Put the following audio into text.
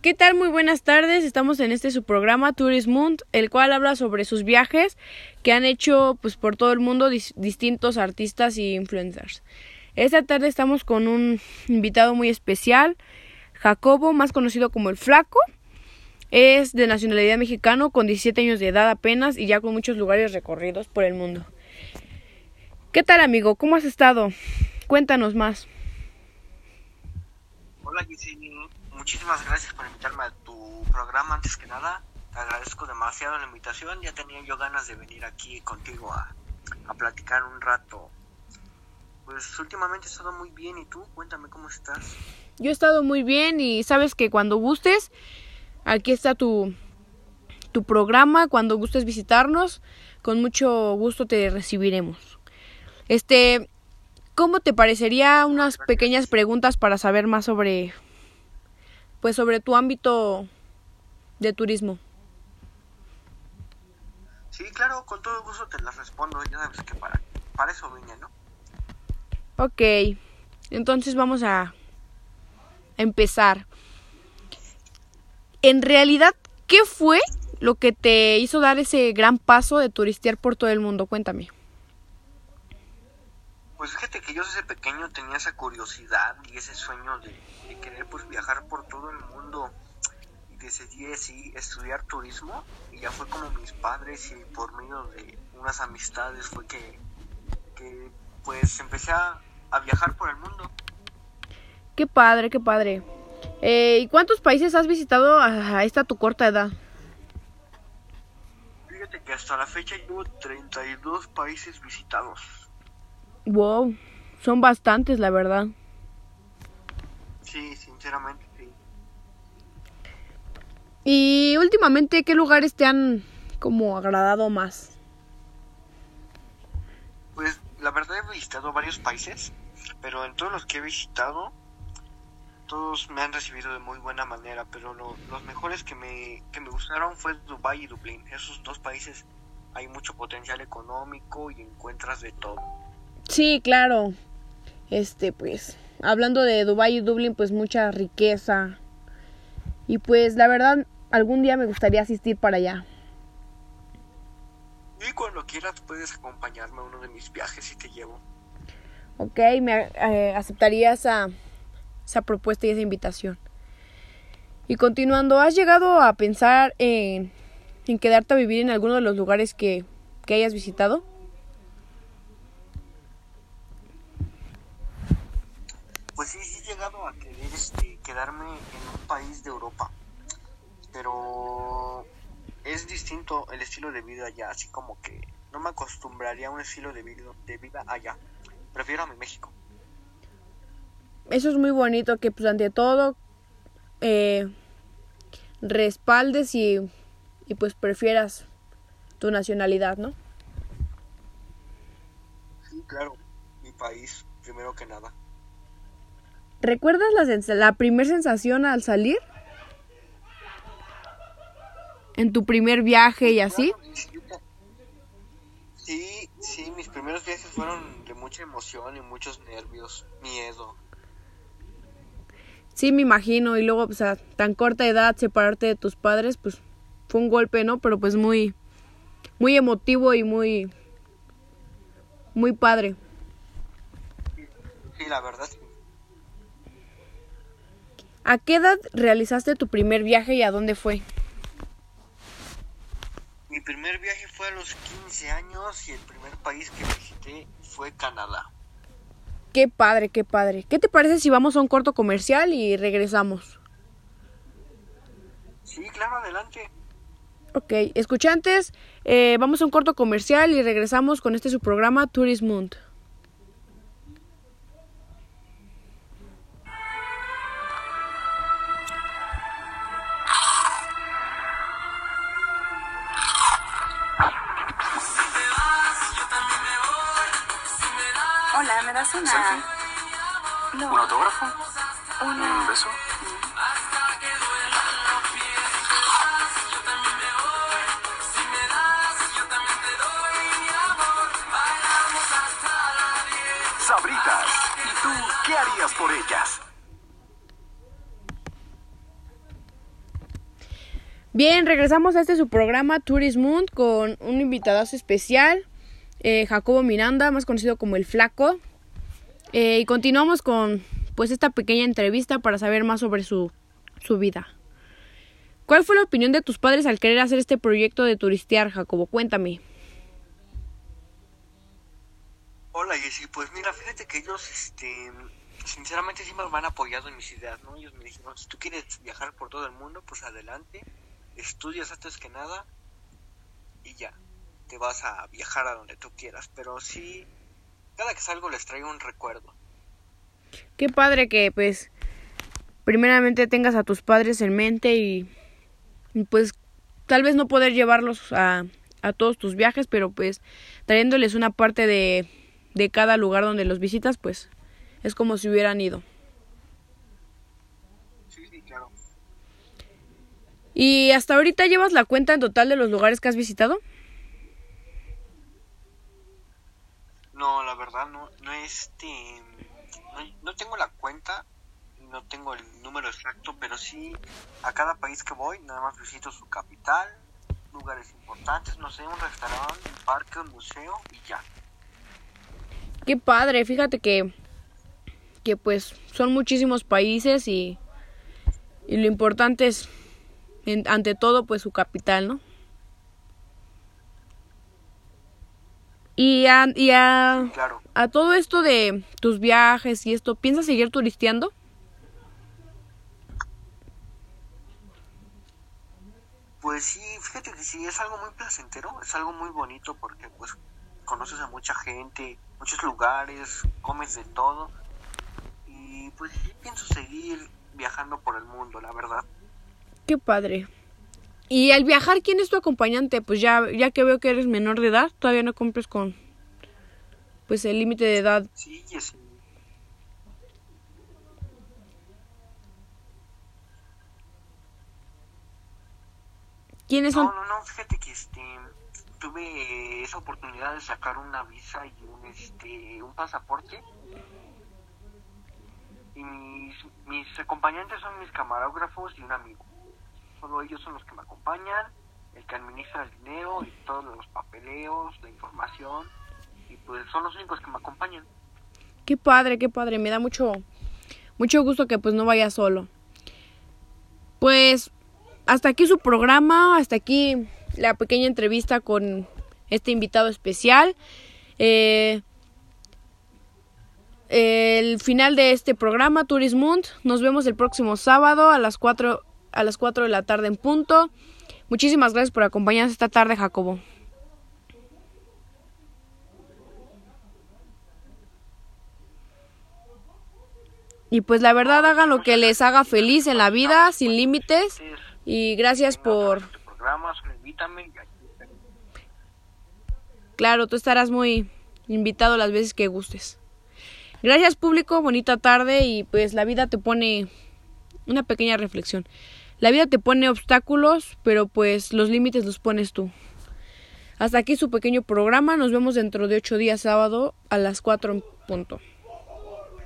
¿Qué tal? Muy buenas tardes. Estamos en este su programa Tourism el cual habla sobre sus viajes que han hecho pues por todo el mundo distintos artistas y influencers. Esta tarde estamos con un invitado muy especial, Jacobo, más conocido como el Flaco. Es de nacionalidad mexicano, con 17 años de edad apenas y ya con muchos lugares recorridos por el mundo. ¿Qué tal, amigo? ¿Cómo has estado? Cuéntanos más. Hola Giselle, muchísimas gracias por invitarme a tu programa. Antes que nada, te agradezco demasiado la invitación. Ya tenía yo ganas de venir aquí contigo a, a platicar un rato. Pues últimamente he estado muy bien. ¿Y tú? Cuéntame cómo estás. Yo he estado muy bien y sabes que cuando gustes, aquí está tu, tu programa. Cuando gustes visitarnos, con mucho gusto te recibiremos. Este, ¿Cómo te parecería unas pequeñas preguntas para saber más sobre pues sobre tu ámbito de turismo? Sí, claro, con todo gusto te las respondo, ya sabes que para, para eso vine, ¿no? Ok, entonces vamos a empezar. En realidad, ¿qué fue lo que te hizo dar ese gran paso de turistear por todo el mundo? Cuéntame. Pues fíjate que yo desde pequeño tenía esa curiosidad y ese sueño de, querer pues viajar por todo el mundo y decidí así estudiar turismo y ya fue como mis padres y por medio de unas amistades fue que, pues empecé a, viajar por el mundo. Qué padre, qué padre. Eh, ¿Y cuántos países has visitado a esta tu corta edad? Fíjate que hasta la fecha llevo 32 países visitados. Wow, son bastantes, la verdad. Sí, sinceramente, sí. Y últimamente, ¿qué lugares te han como agradado más? Pues la verdad he visitado varios países, pero en todos los que he visitado, todos me han recibido de muy buena manera, pero los mejores que me, que me gustaron fue Dubai y Dublín. Esos dos países hay mucho potencial económico y encuentras de todo. Sí, claro. Este, pues, hablando de Dubai y Dublín, pues mucha riqueza. Y pues, la verdad, algún día me gustaría asistir para allá. Y cuando quieras puedes acompañarme a uno de mis viajes y te llevo. Ok, me eh, aceptaría esa, esa propuesta y esa invitación. Y continuando, ¿has llegado a pensar en, en quedarte a vivir en alguno de los lugares que, que hayas visitado? Pues sí, sí he llegado a querer este, quedarme en un país de Europa, pero es distinto el estilo de vida allá, así como que no me acostumbraría a un estilo de vida, de vida allá. Prefiero a mi México. Eso es muy bonito, que pues ante todo eh, respaldes y, y pues prefieras tu nacionalidad, ¿no? Sí, claro, mi país, primero que nada. ¿Recuerdas la, la primera sensación al salir? ¿En tu primer viaje y así? Sí, sí, mis primeros viajes fueron de mucha emoción y muchos nervios, miedo. Sí, me imagino, y luego, pues a tan corta edad, separarte de tus padres, pues fue un golpe, ¿no? Pero pues muy, muy emotivo y muy, muy padre. Sí, la verdad, ¿A qué edad realizaste tu primer viaje y a dónde fue? Mi primer viaje fue a los 15 años y el primer país que visité fue Canadá. Qué padre, qué padre. ¿Qué te parece si vamos a un corto comercial y regresamos? Sí, claro, adelante. Ok, escuchantes, eh, vamos a un corto comercial y regresamos con este su programa Hola, ¿me das una...? ¿Selfie? No. ¿Un autógrafo? Una... ¿Un beso? Sabritas, ¿y tú qué harías por ellas? Bien, regresamos a este su programa Tourism con un invitadazo especial eh, Jacobo Miranda, más conocido como el Flaco. Eh, y continuamos con pues esta pequeña entrevista para saber más sobre su, su vida. ¿Cuál fue la opinión de tus padres al querer hacer este proyecto de turistear, Jacobo? Cuéntame. Hola Jessy, pues mira, fíjate que ellos, este, sinceramente sí me han apoyado en mis ideas, ¿no? Ellos me dijeron, si tú quieres viajar por todo el mundo, pues adelante, estudias antes que nada y ya, te vas a viajar a donde tú quieras, pero sí, cada que salgo les traigo un recuerdo. Qué padre que pues primeramente tengas a tus padres en mente y, pues tal vez no poder llevarlos a, a todos tus viajes, pero pues trayéndoles una parte de de cada lugar donde los visitas, pues es como si hubieran ido. Sí, sí, claro. ¿Y hasta ahorita llevas la cuenta en total de los lugares que has visitado? No, la verdad no, no este, no, tengo la cuenta, no tengo el número exacto, pero sí a cada país que voy nada más visito su capital, lugares importantes, no sé, un restaurante, un parque, un museo y ya. Qué padre, fíjate que, que pues son muchísimos países y, y lo importante es, ante todo, pues su capital, ¿no? Y, a, y a, a todo esto de tus viajes y esto, ¿piensas seguir turisteando? Pues sí, fíjate que sí, es algo muy placentero, es algo muy bonito porque pues conoces a mucha gente, muchos lugares, comes de todo. Y pues pienso seguir viajando por el mundo, la verdad. Qué padre. Y al viajar, ¿quién es tu acompañante? Pues ya, ya que veo que eres menor de edad, todavía no cumples con pues el límite de edad. Sí, sí. ¿Quiénes son? No, no, no, fíjate que este tuve esa oportunidad de sacar una visa y un, este, un pasaporte. Y mis, mis acompañantes son mis camarógrafos y un amigo. Solo ellos son los que me acompañan, el que administra el dinero y todos los papeleos, la información. Y pues son los únicos que me acompañan. Qué padre, qué padre. Me da mucho, mucho gusto que pues no vaya solo. Pues hasta aquí su programa, hasta aquí la pequeña entrevista con este invitado especial. Eh, el final de este programa, Turismund. Nos vemos el próximo sábado a las 4, a las 4 de la tarde en punto. Muchísimas gracias por acompañarnos esta tarde, Jacobo. Y pues la verdad hagan lo que les haga feliz en la vida, sin límites. Y gracias por invítame. Claro, tú estarás muy invitado las veces que gustes. Gracias público, bonita tarde y pues la vida te pone una pequeña reflexión. La vida te pone obstáculos, pero pues los límites los pones tú. Hasta aquí su pequeño programa. Nos vemos dentro de ocho días sábado a las cuatro en punto.